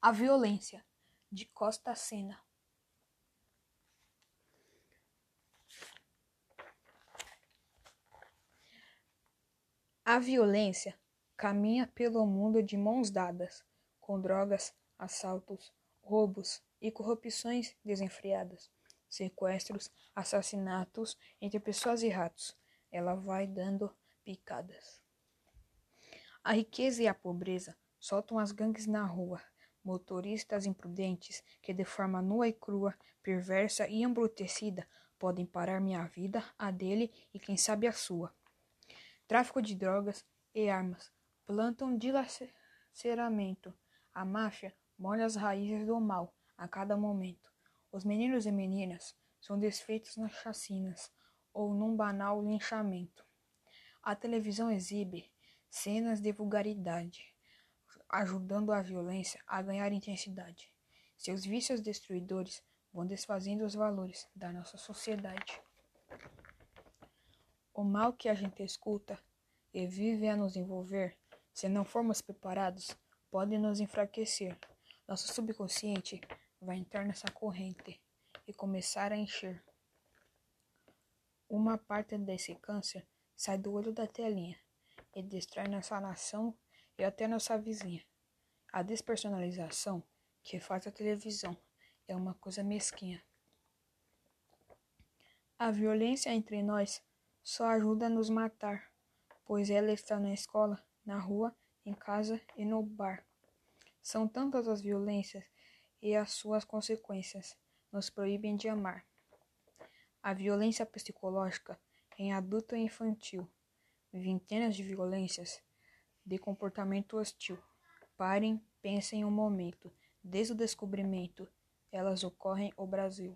A violência, de Costa Sena. A violência caminha pelo mundo de mãos dadas, com drogas, assaltos, roubos e corrupções desenfreadas, sequestros, assassinatos entre pessoas e ratos. Ela vai dando picadas. A riqueza e a pobreza soltam as gangues na rua, motoristas imprudentes que de forma nua e crua, perversa e embrutecida podem parar minha vida, a dele e quem sabe a sua. Tráfico de drogas e armas plantam dilaceramento. A máfia molha as raízes do mal a cada momento. Os meninos e meninas são desfeitos nas chacinas ou num banal linchamento. A televisão exibe cenas de vulgaridade, ajudando a violência a ganhar intensidade. Seus vícios destruidores vão desfazendo os valores da nossa sociedade. O mal que a gente escuta e vive a nos envolver, se não formos preparados, pode nos enfraquecer. Nosso subconsciente vai entrar nessa corrente e começar a encher. Uma parte desse câncer sai do olho da telinha e destrói nossa nação e até nossa vizinha. A despersonalização que faz a televisão é uma coisa mesquinha. A violência entre nós só ajuda a nos matar, pois ela está na escola, na rua, em casa e no bar. São tantas as violências e as suas consequências nos proíbem de amar. A violência psicológica em adulto e infantil Vintenas de violências de comportamento hostil. Parem, pensem um momento. Desde o descobrimento, elas ocorrem no Brasil.